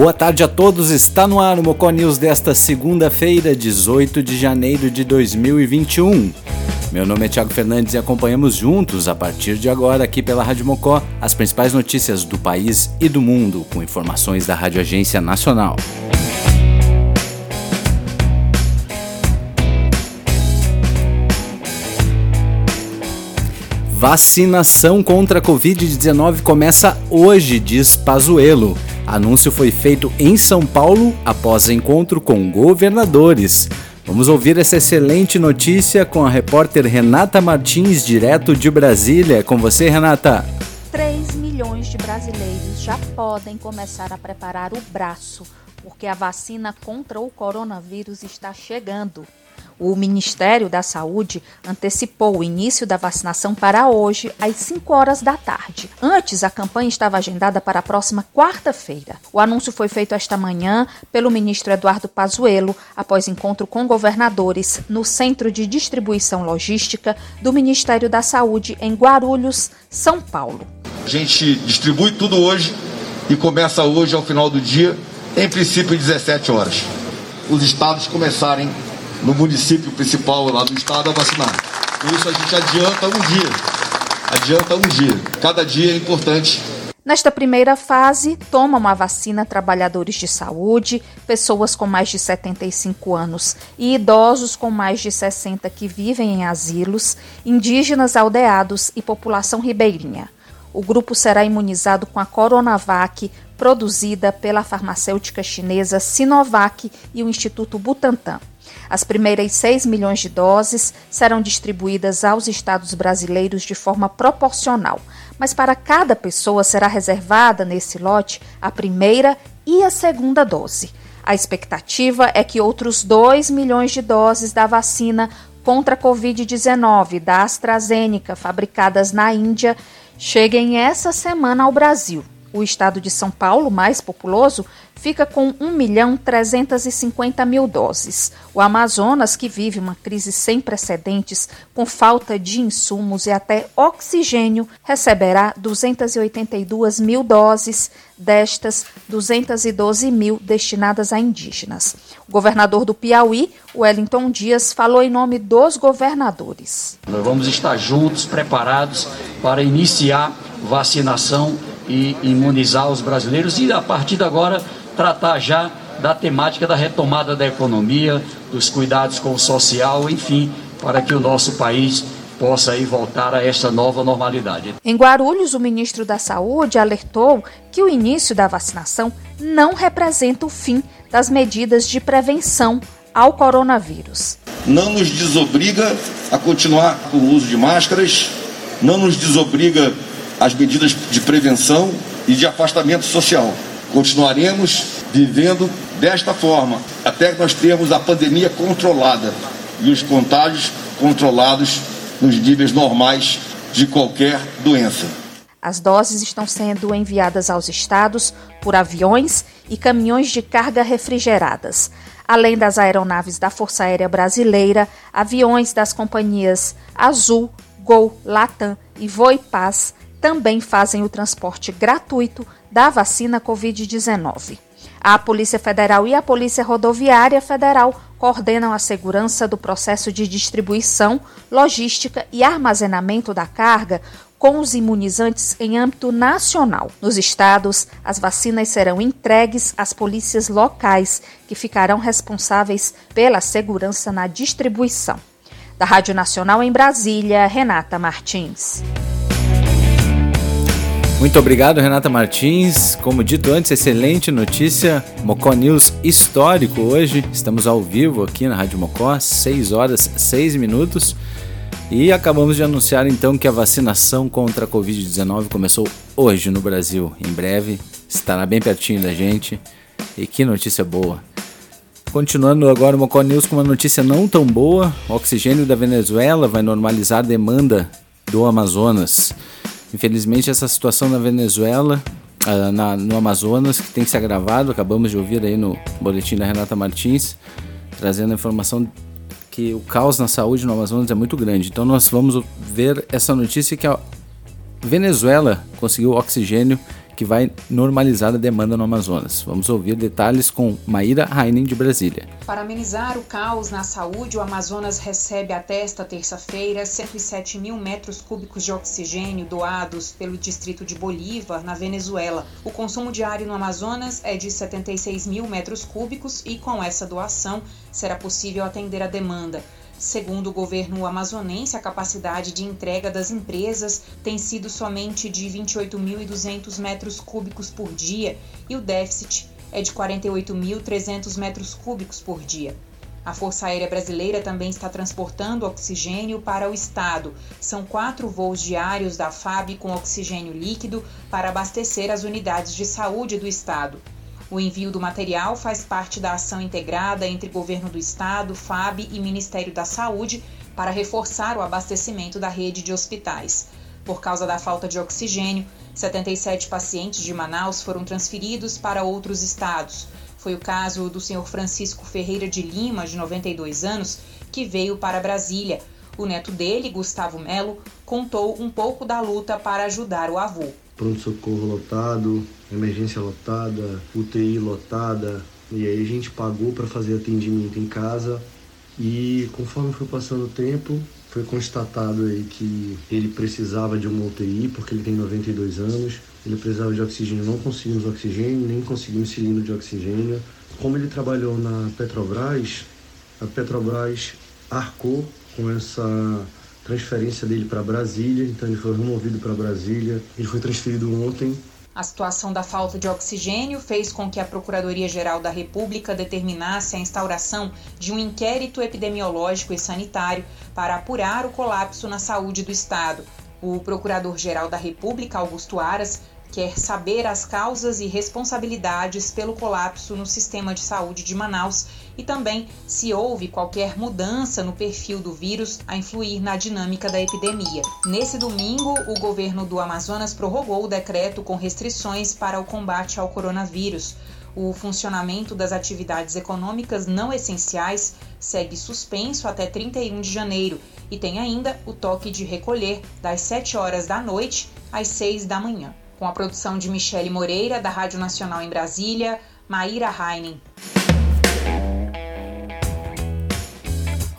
Boa tarde a todos, está no ar o Mocó News desta segunda-feira, 18 de janeiro de 2021. Meu nome é Thiago Fernandes e acompanhamos juntos, a partir de agora, aqui pela Rádio Mocó, as principais notícias do país e do mundo, com informações da Rádio Agência Nacional. Vacinação contra a Covid-19 começa hoje, diz Pazuello. Anúncio foi feito em São Paulo após encontro com governadores. Vamos ouvir essa excelente notícia com a repórter Renata Martins, direto de Brasília. Com você, Renata. 3 milhões de brasileiros já podem começar a preparar o braço, porque a vacina contra o coronavírus está chegando. O Ministério da Saúde antecipou o início da vacinação para hoje, às 5 horas da tarde. Antes, a campanha estava agendada para a próxima quarta-feira. O anúncio foi feito esta manhã pelo ministro Eduardo Pazuello, após encontro com governadores no Centro de Distribuição Logística do Ministério da Saúde, em Guarulhos, São Paulo. A gente distribui tudo hoje e começa hoje, ao final do dia, em princípio, 17 horas. Os estados começarem no município principal lá do estado a vacinar. Por isso a gente adianta um dia. Adianta um dia. Cada dia é importante. Nesta primeira fase, tomam a vacina trabalhadores de saúde, pessoas com mais de 75 anos e idosos com mais de 60 que vivem em asilos, indígenas aldeados e população ribeirinha. O grupo será imunizado com a Coronavac, produzida pela farmacêutica chinesa Sinovac e o Instituto Butantan. As primeiras 6 milhões de doses serão distribuídas aos estados brasileiros de forma proporcional, mas para cada pessoa será reservada nesse lote a primeira e a segunda dose. A expectativa é que outros 2 milhões de doses da vacina contra a Covid-19 da AstraZeneca, fabricadas na Índia, cheguem essa semana ao Brasil. O estado de São Paulo, mais populoso, fica com 1 milhão 350 mil doses. O Amazonas, que vive uma crise sem precedentes, com falta de insumos e até oxigênio, receberá 282 mil doses, destas 212 mil destinadas a indígenas. O governador do Piauí, Wellington Dias, falou em nome dos governadores. Nós vamos estar juntos, preparados para iniciar vacinação e imunizar os brasileiros e a partir de agora tratar já da temática da retomada da economia, dos cuidados com o social, enfim, para que o nosso país possa aí voltar a esta nova normalidade. Em Guarulhos, o ministro da Saúde alertou que o início da vacinação não representa o fim das medidas de prevenção ao coronavírus. Não nos desobriga a continuar com o uso de máscaras, não nos desobriga as medidas de prevenção e de afastamento social. Continuaremos vivendo desta forma até que nós tenhamos a pandemia controlada e os contágios controlados nos níveis normais de qualquer doença. As doses estão sendo enviadas aos estados por aviões e caminhões de carga refrigeradas, além das aeronaves da Força Aérea Brasileira, aviões das companhias Azul, Gol, Latam e Voipaz também fazem o transporte gratuito da vacina Covid-19. A Polícia Federal e a Polícia Rodoviária Federal coordenam a segurança do processo de distribuição, logística e armazenamento da carga com os imunizantes em âmbito nacional. Nos estados, as vacinas serão entregues às polícias locais, que ficarão responsáveis pela segurança na distribuição. Da Rádio Nacional em Brasília, Renata Martins. Muito obrigado, Renata Martins. Como dito antes, excelente notícia. Mocó News histórico hoje. Estamos ao vivo aqui na Rádio Mocó, 6 horas 6 minutos. E acabamos de anunciar então que a vacinação contra a Covid-19 começou hoje no Brasil. Em breve estará bem pertinho da gente. E que notícia boa! Continuando agora o Mocó News com uma notícia não tão boa: o oxigênio da Venezuela vai normalizar a demanda do Amazonas. Infelizmente, essa situação na Venezuela, uh, na, no Amazonas, que tem se agravado, acabamos de ouvir aí no boletim da Renata Martins, trazendo a informação que o caos na saúde no Amazonas é muito grande. Então, nós vamos ver essa notícia que a Venezuela conseguiu oxigênio que vai normalizar a demanda no Amazonas. Vamos ouvir detalhes com Maíra Heinen de Brasília. Para amenizar o caos na saúde, o Amazonas recebe até esta terça-feira 107 mil metros cúbicos de oxigênio doados pelo distrito de Bolívar, na Venezuela. O consumo diário no Amazonas é de 76 mil metros cúbicos e, com essa doação, será possível atender a demanda. Segundo o governo amazonense, a capacidade de entrega das empresas tem sido somente de 28.200 metros cúbicos por dia e o déficit é de 48.300 metros cúbicos por dia. A Força Aérea Brasileira também está transportando oxigênio para o estado. São quatro voos diários da FAB com oxigênio líquido para abastecer as unidades de saúde do estado. O envio do material faz parte da ação integrada entre Governo do Estado, FAB e Ministério da Saúde para reforçar o abastecimento da rede de hospitais. Por causa da falta de oxigênio, 77 pacientes de Manaus foram transferidos para outros estados. Foi o caso do Sr. Francisco Ferreira de Lima, de 92 anos, que veio para Brasília. O neto dele, Gustavo Melo, contou um pouco da luta para ajudar o avô pronto-socorro lotado, emergência lotada, UTI lotada. E aí a gente pagou para fazer atendimento em casa e conforme foi passando o tempo, foi constatado aí que ele precisava de uma UTI porque ele tem 92 anos, ele precisava de oxigênio, não conseguimos oxigênio, nem conseguimos cilindro de oxigênio. Como ele trabalhou na Petrobras, a Petrobras arcou com essa transferência dele para Brasília, então ele foi removido para Brasília. Ele foi transferido ontem. A situação da falta de oxigênio fez com que a Procuradoria-Geral da República determinasse a instauração de um inquérito epidemiológico e sanitário para apurar o colapso na saúde do Estado. O Procurador-Geral da República, Augusto Aras, quer saber as causas e responsabilidades pelo colapso no sistema de saúde de Manaus e também se houve qualquer mudança no perfil do vírus a influir na dinâmica da epidemia. Nesse domingo, o governo do Amazonas prorrogou o decreto com restrições para o combate ao coronavírus. O funcionamento das atividades econômicas não essenciais segue suspenso até 31 de janeiro e tem ainda o toque de recolher das 7 horas da noite às 6 da manhã com a produção de Michele Moreira, da Rádio Nacional em Brasília, Maíra Heinen.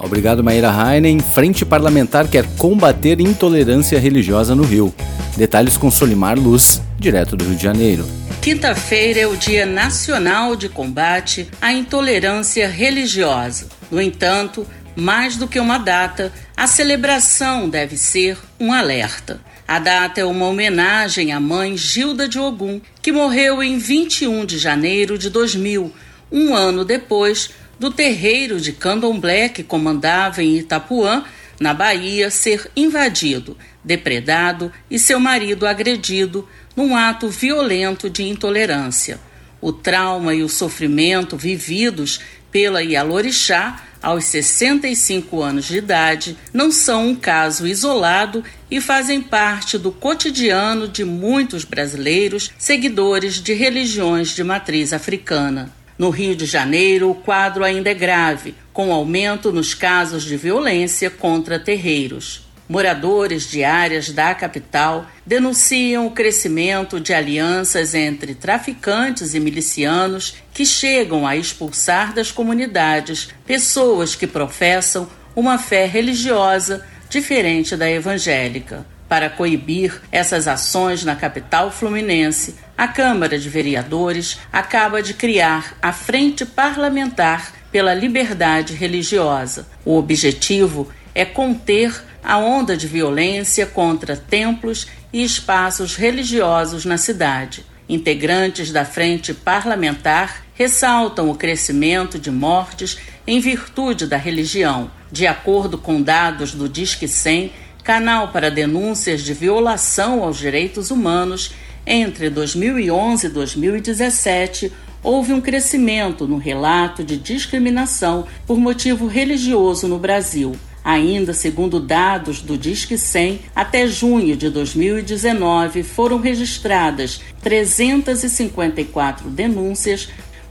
Obrigado, Maíra Heinen. Frente Parlamentar quer combater intolerância religiosa no Rio. Detalhes com Solimar Luz, direto do Rio de Janeiro. Quinta-feira é o Dia Nacional de Combate à Intolerância Religiosa. No entanto, mais do que uma data, a celebração deve ser um alerta. A data é uma homenagem à mãe Gilda de Ogum, que morreu em 21 de janeiro de 2000, um ano depois do terreiro de candomblé que comandava em Itapuã, na Bahia, ser invadido, depredado e seu marido agredido num ato violento de intolerância. O trauma e o sofrimento vividos pela Ialorixá aos 65 anos de idade não são um caso isolado e fazem parte do cotidiano de muitos brasileiros seguidores de religiões de matriz africana. No Rio de Janeiro, o quadro ainda é grave, com aumento nos casos de violência contra terreiros. Moradores de áreas da capital denunciam o crescimento de alianças entre traficantes e milicianos que chegam a expulsar das comunidades pessoas que professam uma fé religiosa diferente da evangélica. Para coibir essas ações na capital fluminense, a Câmara de Vereadores acaba de criar a Frente Parlamentar pela Liberdade Religiosa. O objetivo é conter a onda de violência contra templos e espaços religiosos na cidade. Integrantes da frente parlamentar ressaltam o crescimento de mortes em virtude da religião. De acordo com dados do Disque 100, canal para denúncias de violação aos direitos humanos, entre 2011 e 2017, houve um crescimento no relato de discriminação por motivo religioso no Brasil. Ainda segundo dados do Disque 100, até junho de 2019 foram registradas 354 denúncias,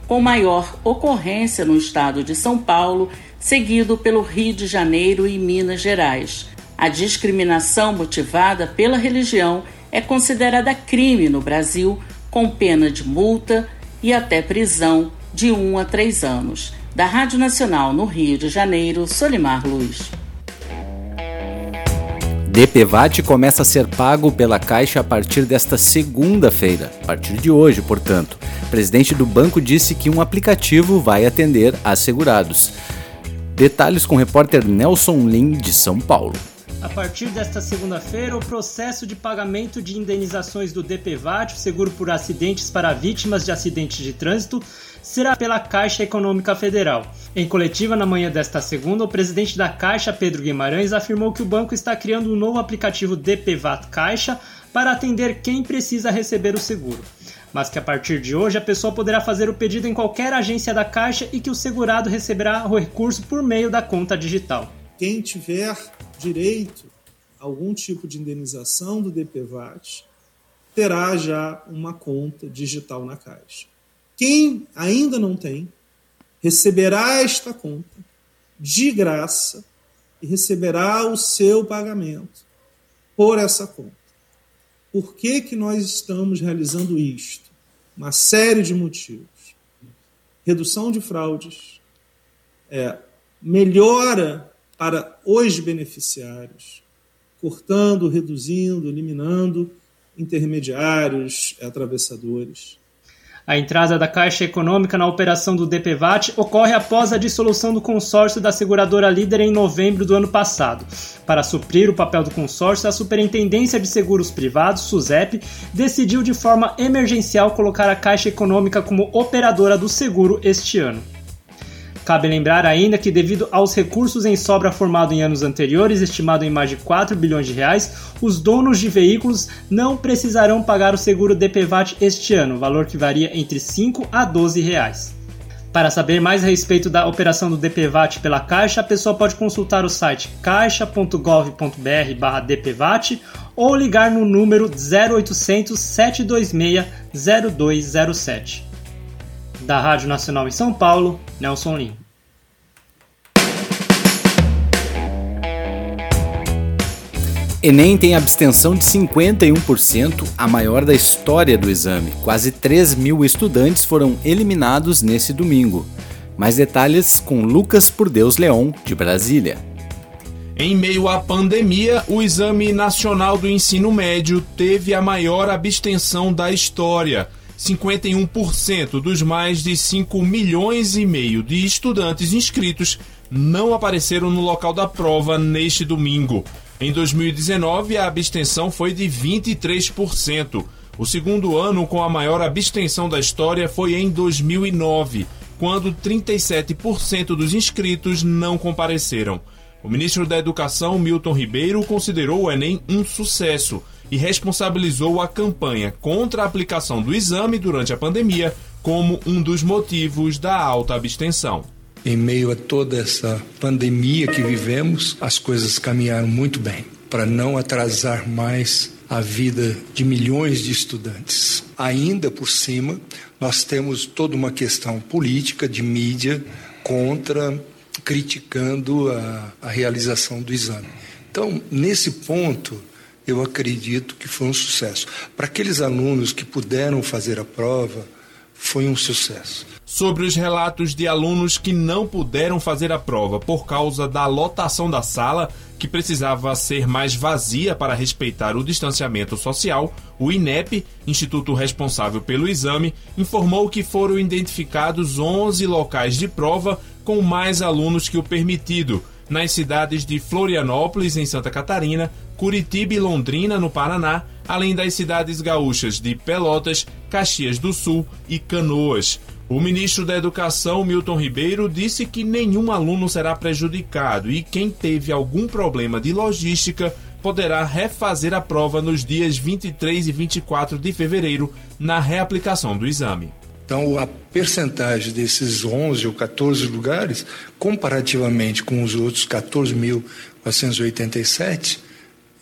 com maior ocorrência no estado de São Paulo, seguido pelo Rio de Janeiro e Minas Gerais. A discriminação motivada pela religião é considerada crime no Brasil com pena de multa e até prisão de um a três anos. Da Rádio Nacional no Rio de Janeiro, Solimar Luz. DPVAT começa a ser pago pela Caixa a partir desta segunda-feira, a partir de hoje, portanto. O presidente do banco disse que um aplicativo vai atender assegurados. Detalhes com o repórter Nelson Lim, de São Paulo. A partir desta segunda-feira, o processo de pagamento de indenizações do DPVAT, seguro por acidentes para vítimas de acidentes de trânsito, será pela Caixa Econômica Federal. Em coletiva na manhã desta segunda, o presidente da Caixa, Pedro Guimarães, afirmou que o banco está criando um novo aplicativo DPVAT Caixa para atender quem precisa receber o seguro. Mas que a partir de hoje a pessoa poderá fazer o pedido em qualquer agência da Caixa e que o segurado receberá o recurso por meio da conta digital. Quem tiver direito a algum tipo de indenização do DPVAT terá já uma conta digital na Caixa. Quem ainda não tem, receberá esta conta de graça e receberá o seu pagamento por essa conta. Por que, que nós estamos realizando isto? Uma série de motivos. Redução de fraudes, é, melhora para os beneficiários, cortando, reduzindo, eliminando intermediários, atravessadores. A entrada da Caixa Econômica na operação do DPVAT ocorre após a dissolução do consórcio da seguradora líder em novembro do ano passado. Para suprir o papel do consórcio, a Superintendência de Seguros Privados, SUSEP, decidiu de forma emergencial colocar a Caixa Econômica como operadora do seguro este ano. Cabe lembrar ainda que, devido aos recursos em sobra formado em anos anteriores, estimado em mais de 4 bilhões de reais, os donos de veículos não precisarão pagar o seguro DPVAT este ano, valor que varia entre 5 a 12 reais. Para saber mais a respeito da operação do DPVAT pela Caixa, a pessoa pode consultar o site caixa.gov.br/dpvat ou ligar no número 0800 726 0207. Da Rádio Nacional em São Paulo, Nelson Lima. Enem tem abstenção de 51%, a maior da história do exame. Quase 3 mil estudantes foram eliminados nesse domingo. Mais detalhes com Lucas Por Deus Leon, de Brasília. Em meio à pandemia, o Exame Nacional do Ensino Médio teve a maior abstenção da história. 51% dos mais de 5 milhões e meio de estudantes inscritos não apareceram no local da prova neste domingo. Em 2019, a abstenção foi de 23%. O segundo ano com a maior abstenção da história foi em 2009, quando 37% dos inscritos não compareceram. O ministro da Educação, Milton Ribeiro, considerou o Enem um sucesso e responsabilizou a campanha contra a aplicação do exame durante a pandemia como um dos motivos da alta abstenção. Em meio a toda essa pandemia que vivemos, as coisas caminharam muito bem para não atrasar mais a vida de milhões de estudantes. Ainda por cima, nós temos toda uma questão política de mídia contra, criticando a, a realização do exame. Então, nesse ponto, eu acredito que foi um sucesso. Para aqueles alunos que puderam fazer a prova, foi um sucesso. Sobre os relatos de alunos que não puderam fazer a prova por causa da lotação da sala, que precisava ser mais vazia para respeitar o distanciamento social, o INEP, instituto responsável pelo exame, informou que foram identificados 11 locais de prova com mais alunos que o permitido, nas cidades de Florianópolis, em Santa Catarina, Curitiba e Londrina, no Paraná, além das cidades gaúchas de Pelotas, Caxias do Sul e Canoas. O ministro da Educação, Milton Ribeiro, disse que nenhum aluno será prejudicado e quem teve algum problema de logística poderá refazer a prova nos dias 23 e 24 de fevereiro na reaplicação do exame. Então, a percentagem desses 11 ou 14 lugares, comparativamente com os outros 14.487,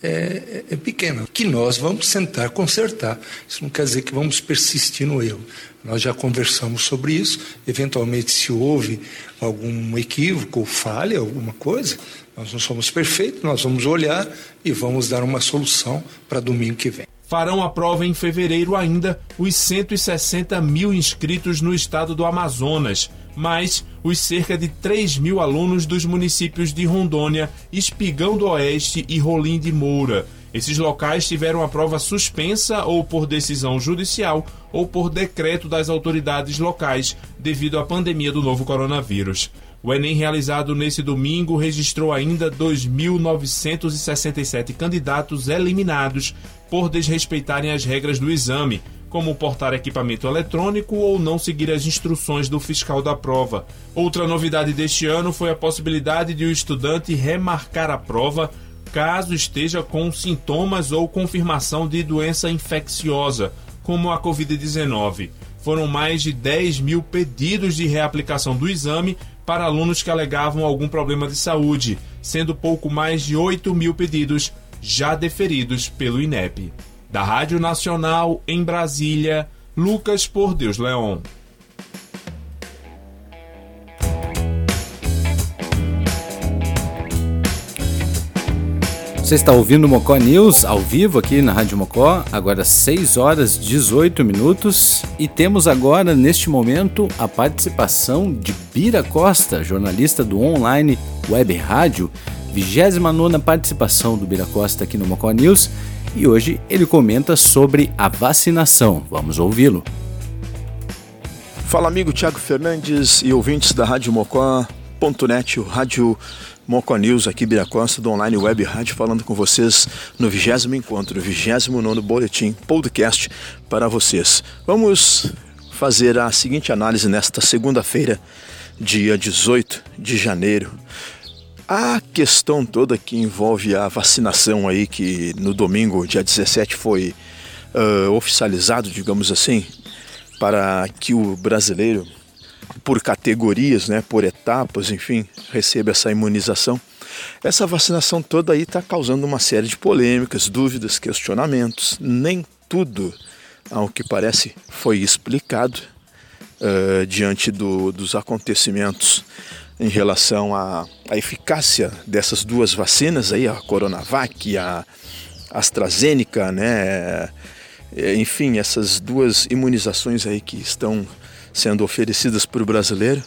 é, é pequena. Que nós vamos tentar consertar. Isso não quer dizer que vamos persistir no erro. Nós já conversamos sobre isso. Eventualmente, se houve algum equívoco ou falha, alguma coisa, nós não somos perfeitos, nós vamos olhar e vamos dar uma solução para domingo que vem. farão a prova em fevereiro ainda os 160 mil inscritos no estado do Amazonas, mais os cerca de 3 mil alunos dos municípios de Rondônia, Espigão do Oeste e Rolim de Moura. Esses locais tiveram a prova suspensa ou por decisão judicial ou por decreto das autoridades locais devido à pandemia do novo coronavírus. O Enem realizado nesse domingo registrou ainda 2.967 candidatos eliminados por desrespeitarem as regras do exame, como portar equipamento eletrônico ou não seguir as instruções do fiscal da prova. Outra novidade deste ano foi a possibilidade de o estudante remarcar a prova caso esteja com sintomas ou confirmação de doença infecciosa, como a Covid-19. Foram mais de 10 mil pedidos de reaplicação do exame para alunos que alegavam algum problema de saúde, sendo pouco mais de 8 mil pedidos já deferidos pelo INEP. Da Rádio Nacional em Brasília, Lucas Por Deus Leon. Você está ouvindo o Mocó News ao vivo aqui na Rádio Mocó, agora 6 horas 18 minutos. E temos agora, neste momento, a participação de Bira Costa, jornalista do online Web Rádio, 29 participação do Bira Costa aqui no Mocó News. E hoje ele comenta sobre a vacinação. Vamos ouvi-lo. Fala amigo Tiago Fernandes e ouvintes da Rádio Mocó.net, o rádio Moco News, aqui Bira Costa, do Online Web Rádio, falando com vocês no vigésimo encontro, vigésimo nono boletim podcast para vocês. Vamos fazer a seguinte análise nesta segunda-feira, dia 18 de janeiro. A questão toda que envolve a vacinação aí, que no domingo, dia 17, foi uh, oficializado, digamos assim, para que o brasileiro por categorias, né, por etapas, enfim, recebe essa imunização. Essa vacinação toda aí está causando uma série de polêmicas, dúvidas, questionamentos. Nem tudo, ao que parece, foi explicado uh, diante do, dos acontecimentos em relação à, à, eficácia dessas duas vacinas aí, a Coronavac e a AstraZeneca, né? Enfim, essas duas imunizações aí que estão sendo oferecidas para o brasileiro,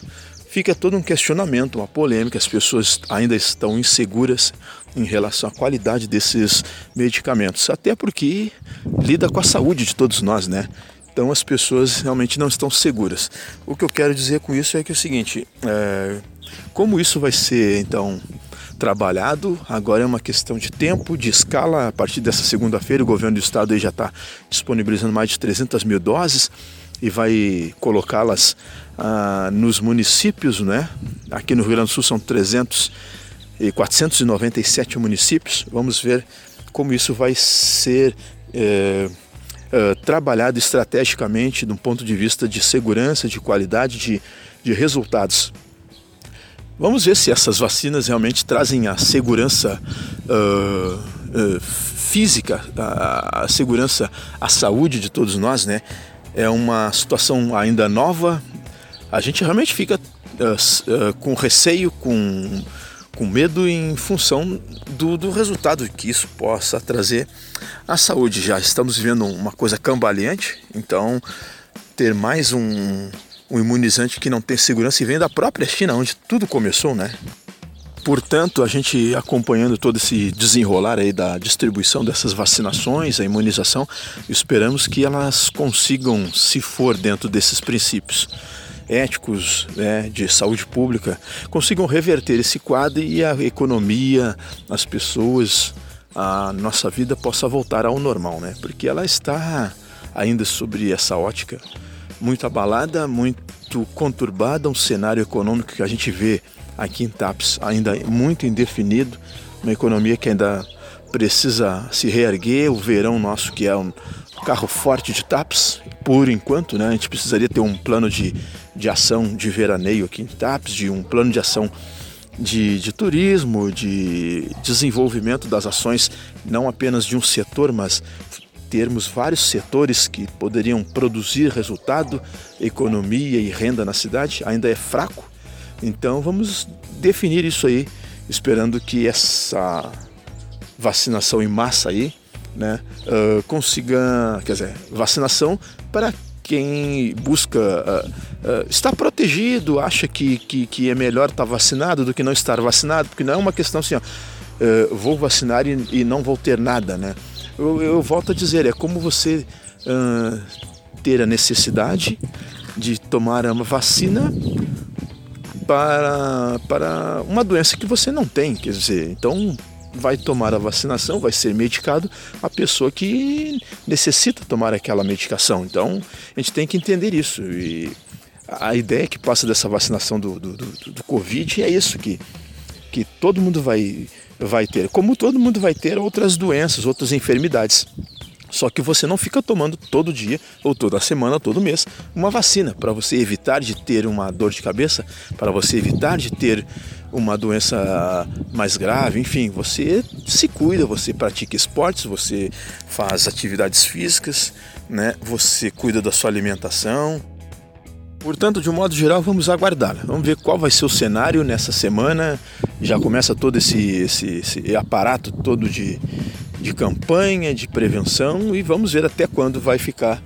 fica todo um questionamento, uma polêmica. As pessoas ainda estão inseguras em relação à qualidade desses medicamentos, até porque lida com a saúde de todos nós, né? Então as pessoas realmente não estão seguras. O que eu quero dizer com isso é que é o seguinte: é, como isso vai ser então trabalhado, agora é uma questão de tempo, de escala. A partir dessa segunda-feira, o governo do estado já está disponibilizando mais de 300 mil doses e vai colocá-las ah, nos municípios, né? Aqui no Rio Grande do Sul são 300 e 497 municípios. Vamos ver como isso vai ser é, é, trabalhado estrategicamente de um ponto de vista de segurança, de qualidade, de, de resultados. Vamos ver se essas vacinas realmente trazem a segurança uh, uh, física, a, a, segurança, a saúde de todos nós, né? é uma situação ainda nova. A gente realmente fica uh, com receio, com, com medo em função do, do resultado que isso possa trazer à saúde. Já estamos vivendo uma coisa cambaleante, então ter mais um, um imunizante que não tem segurança e vem da própria China, onde tudo começou, né? Portanto, a gente acompanhando todo esse desenrolar aí da distribuição dessas vacinações, a imunização, esperamos que elas consigam, se for dentro desses princípios éticos né, de saúde pública, consigam reverter esse quadro e a economia, as pessoas, a nossa vida possa voltar ao normal, né? Porque ela está ainda sobre essa ótica muito abalada, muito conturbada, um cenário econômico que a gente vê aqui em TAPS ainda muito indefinido, uma economia que ainda precisa se reerguer, o verão nosso que é um carro forte de TAPS, por enquanto, né, a gente precisaria ter um plano de, de ação de veraneio aqui em TAPS, de um plano de ação de, de turismo, de desenvolvimento das ações, não apenas de um setor, mas termos vários setores que poderiam produzir resultado, economia e renda na cidade, ainda é fraco. Então vamos definir isso aí, esperando que essa vacinação em massa aí né, uh, consiga, quer dizer, vacinação para quem busca uh, uh, estar protegido, acha que, que, que, é melhor estar vacinado do que não estar vacinado, porque não é uma questão assim, ó, uh, vou vacinar e, e, não vou ter nada, né? Eu, eu volto a dizer, é como você ter a necessidade de tomar uma vacina para, para uma doença que você não tem, quer dizer, então vai tomar a vacinação, vai ser medicado a pessoa que necessita tomar aquela medicação. Então a gente tem que entender isso. E a ideia que passa dessa vacinação do, do, do, do Covid é isso, que, que todo mundo vai, vai ter, como todo mundo vai ter outras doenças, outras enfermidades. Só que você não fica tomando todo dia, ou toda semana, todo mês, uma vacina para você evitar de ter uma dor de cabeça, para você evitar de ter uma doença mais grave, enfim, você se cuida, você pratica esportes, você faz atividades físicas, né? Você cuida da sua alimentação. Portanto, de um modo geral, vamos aguardar. Vamos ver qual vai ser o cenário nessa semana. Já começa todo esse, esse, esse aparato todo de, de campanha, de prevenção e vamos ver até quando vai ficar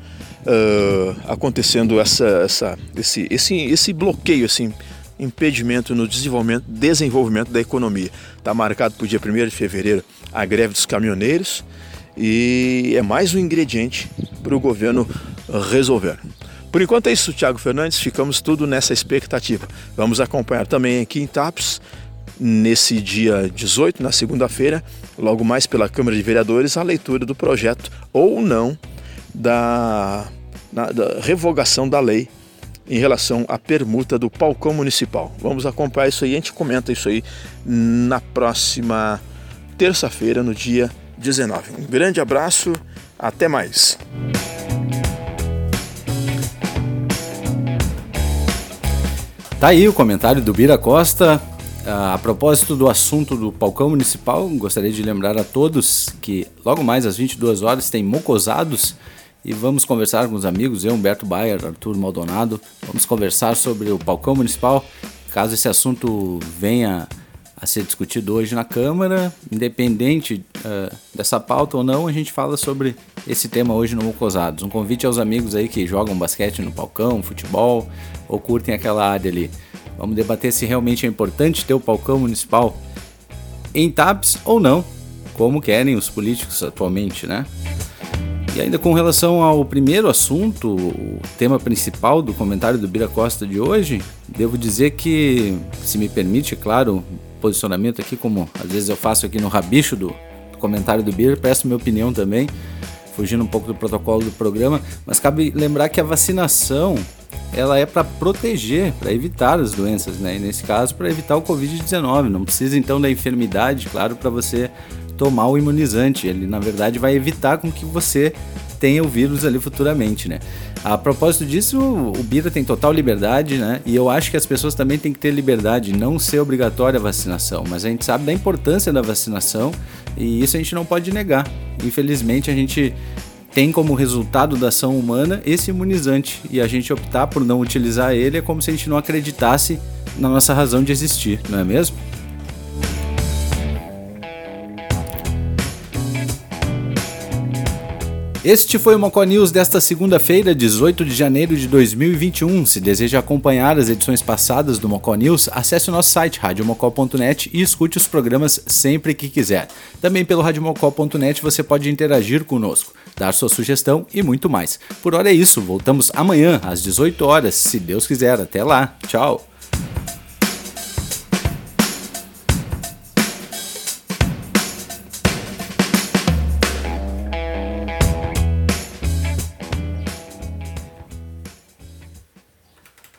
uh, acontecendo essa, essa, esse, esse, esse bloqueio, esse impedimento no desenvolvimento, desenvolvimento da economia. Está marcado para o dia 1 de fevereiro a greve dos caminhoneiros e é mais um ingrediente para o governo resolver. Por enquanto é isso, Tiago Fernandes, ficamos tudo nessa expectativa. Vamos acompanhar também aqui em TAPS nesse dia 18, na segunda-feira, logo mais pela Câmara de Vereadores, a leitura do projeto ou não da, da, da revogação da lei em relação à permuta do palcão municipal. Vamos acompanhar isso aí, a gente comenta isso aí na próxima terça-feira, no dia 19. Um grande abraço, até mais. Tá aí o comentário do Bira Costa. Ah, a propósito do assunto do Palcão Municipal, gostaria de lembrar a todos que logo mais às 22 horas tem Mocosados e vamos conversar com os amigos, eu, Humberto Bayer, Arthur Maldonado, vamos conversar sobre o Palcão Municipal, caso esse assunto venha a ser discutido hoje na Câmara, independente uh, dessa pauta ou não, a gente fala sobre esse tema hoje no Mocosados. Um convite aos amigos aí que jogam basquete no palcão, futebol ou curtem aquela área ali. Vamos debater se realmente é importante ter o palcão municipal em TAPS ou não, como querem os políticos atualmente, né? E ainda com relação ao primeiro assunto, o tema principal do comentário do Bira Costa de hoje, devo dizer que, se me permite, claro, posicionamento aqui, como às vezes eu faço aqui no rabicho do, do comentário do Bira, peço minha opinião também, fugindo um pouco do protocolo do programa, mas cabe lembrar que a vacinação ela é para proteger, para evitar as doenças, né? E nesse caso, para evitar o Covid-19. Não precisa então da enfermidade, claro, para você tomar o imunizante. Ele, na verdade, vai evitar com que você tenha o vírus ali futuramente, né? A propósito disso, o Bira tem total liberdade, né? E eu acho que as pessoas também têm que ter liberdade, não ser obrigatória a vacinação. Mas a gente sabe da importância da vacinação e isso a gente não pode negar. Infelizmente, a gente tem como resultado da ação humana esse imunizante e a gente optar por não utilizar ele é como se a gente não acreditasse na nossa razão de existir, não é mesmo? Este foi o Mocó News desta segunda-feira, 18 de janeiro de 2021. Se deseja acompanhar as edições passadas do Mocó News, acesse o nosso site radiomocó.net e escute os programas sempre que quiser. Também pelo radiomocó.net você pode interagir conosco, dar sua sugestão e muito mais. Por hora é isso, voltamos amanhã às 18 horas, se Deus quiser. Até lá. Tchau.